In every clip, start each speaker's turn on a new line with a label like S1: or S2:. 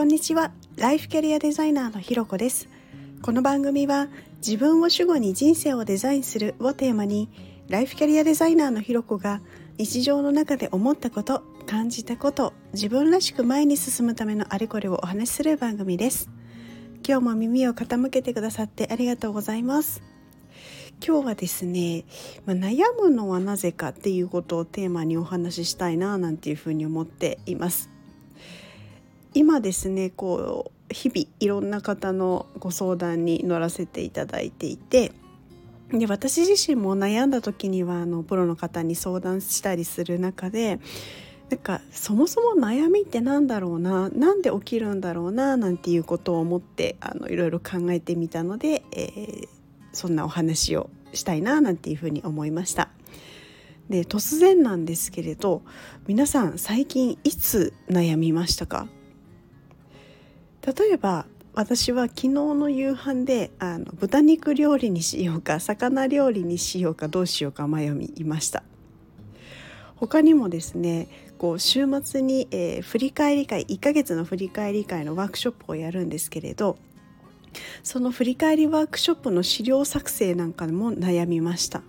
S1: こんにちは。ライフキャリアデザイナーのひろこです。この番組は自分を主語に人生をデザインするをテーマにライフキャリアデザイナーのひろこが日常の中で思ったこと感じたこと自分らしく前に進むためのあれこれをお話しする番組です。今日も耳を傾けてくださってありがとうございます。今日はですね、まあ、悩むのはなぜかっていうことをテーマにお話ししたいななんていうふうに思っています。今ですねこう日々いろんな方のご相談に乗らせていただいていてで私自身も悩んだ時にはあのプロの方に相談したりする中でなんかそもそも悩みって何だろうななんで起きるんだろうななんていうことを思ってあのいろいろ考えてみたので、えー、そんなお話をしたいななんていうふうに思いました。で突然なんですけれど皆さん最近いつ悩みましたか？例えば私は昨日の夕飯であの豚肉料理にしようか魚料理にしようかどうしようか迷いました。他にもですねこう週末に、えー、振り返り会1ヶ月の振り返り会のワークショップをやるんですけれどその振り返りワークショップの資料作成なんかも悩みました。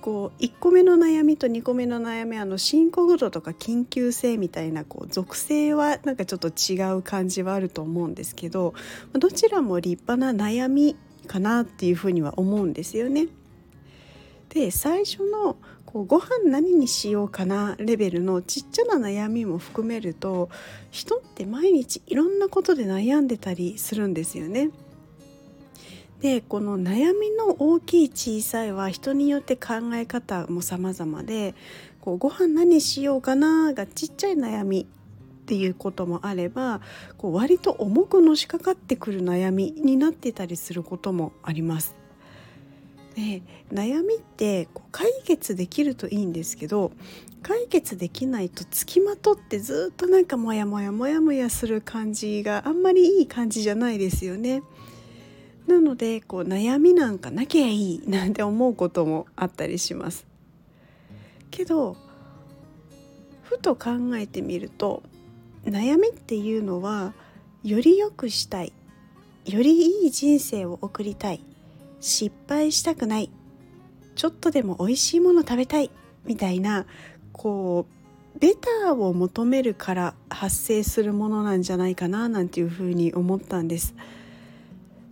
S1: こう1個目の悩みと2個目の悩みあの進行度とか緊急性みたいなこう属性はなんかちょっと違う感じはあると思うんですけどどちらも立派な悩みかなっていうふうには思うんですよね。で最初のこうご飯何にしようかなレベルのちっちゃな悩みも含めると人って毎日いろんなことで悩んでたりするんですよね。でこの悩みの大きい小さいは人によって考え方も様々でこうご飯何しようかながちっちゃい悩みっていうこともあればこう割と重くのしかかってくる悩みになってたりすることもあります。で悩みってこう解決できるといいんですけど解決できないとつきまとってずっとなんかモヤモヤモヤモヤする感じがあんまりいい感じじゃないですよね。なのでこう悩みなんかなきゃいいなんて思うこともあったりします。けどふと考えてみると悩みっていうのはより良くしたいよりいい人生を送りたい失敗したくないちょっとでも美味しいもの食べたいみたいなこうベターを求めるから発生するものなんじゃないかななんていうふうに思ったんです。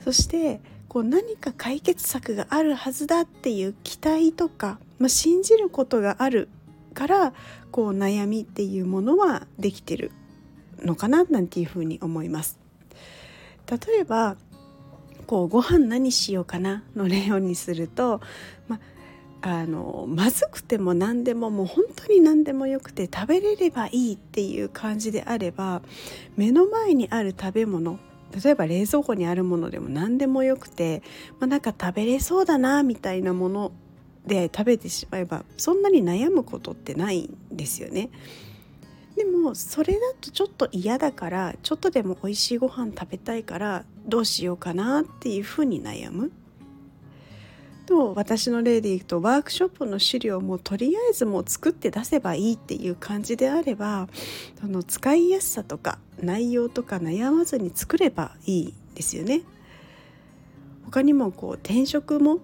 S1: そしてこう何か解決策があるはずだっていう期待とか、まあ、信じることがあるからこう悩みっていうものはできてるのかななんていうふうに思います。例えばこうご飯何しようかなの例をにすると、まあのまずくても何でももう本当に何でもよくて食べれればいいっていう感じであれば目の前にある食べ物例えば冷蔵庫にあるものでも何でもよくて、まあ、なんか食べれそうだなみたいなもので食べてしまえばそんなに悩むことってないんですよね。でもそれだとちょっと嫌だからちょっとでも美味しいご飯食べたいからどうしようかなっていうふうに悩む。と私の例でいくとワークショップの資料もとりあえずもう作って出せばいいっていう感じであればその使いやすさとか内容とか悩まずに作ればいいですよね。他にもこう転職も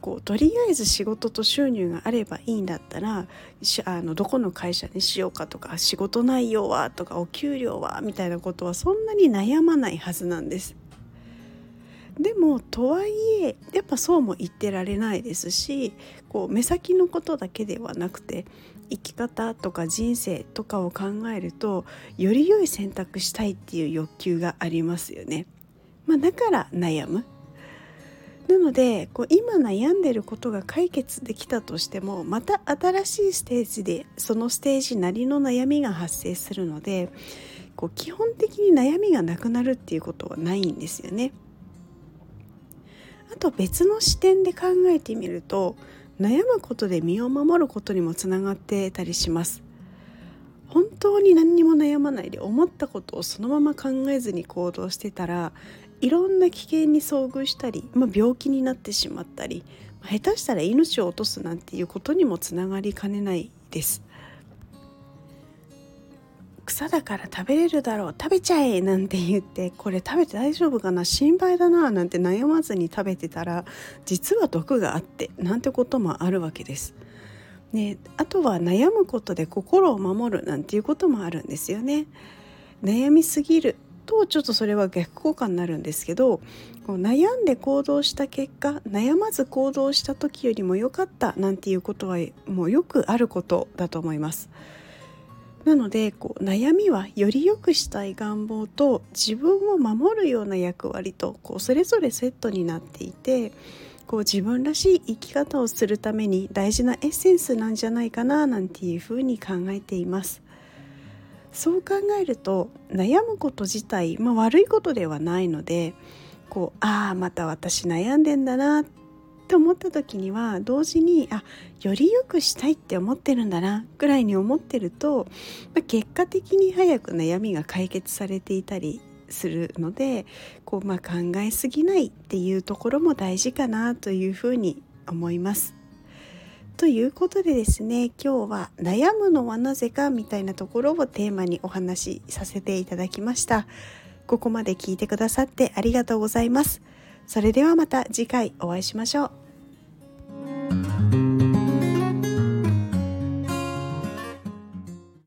S1: こうとりあえず仕事と収入があればいいんだったらあのどこの会社にしようかとか仕事内容はとかお給料はみたいなことはそんなに悩まないはずなんです。でもとはいえやっぱそうも言ってられないですしこう目先のことだけではなくて生き方とか人生とかを考えるとより良い選択したいっていう欲求がありますよね。まあ、だから悩むなのでこう今悩んでることが解決できたとしてもまた新しいステージでそのステージなりの悩みが発生するのでこう基本的に悩みがなくなるっていうことはないんですよね。あと別の視点で考えてみると悩むことで身を守ることにもつながってたりします。本当に何にも悩まないで思ったことをそのまま考えずに行動してたらいろんな危険に遭遇したり、まあ、病気になってしまったり下手したら命を落とすなんていうことにもつながりかねないです。草だから食べれるだろう食べちゃえなんて言ってこれ食べて大丈夫かな心配だななんて悩まずに食べてたら実は毒があってなんてこともあるわけです。ね、あとは悩むことで心を守るなんていうこともあるんですよね。悩みすぎるとちょっとそれは逆効果になるんですけどこう悩んで行動した結果悩まず行動した時よりも良かったなんていうことはもうよくあることだと思います。なのでこう悩みはより良くしたい願望と自分を守るような役割とこうそれぞれセットになっていてこう自分らしい生き方をするために大事なエッセンスなんじゃないかななんていうふうに考えています。そう考えると悩むこと自体、まあ、悪いことではないのでこうああまた私悩んでんだなって思った時には同時にあより良くしたいって思ってるんだなぐらいに思ってると、まあ、結果的に早く悩みが解決されていたりするのでこう、まあ、考えすぎないっていうところも大事かなというふうに思います。ということでですね今日は「悩むのはなぜか」みたいなところをテーマにお話しさせていただきましたここまで聞いてくださってありがとうございますそれではまた次回お会いしましょう。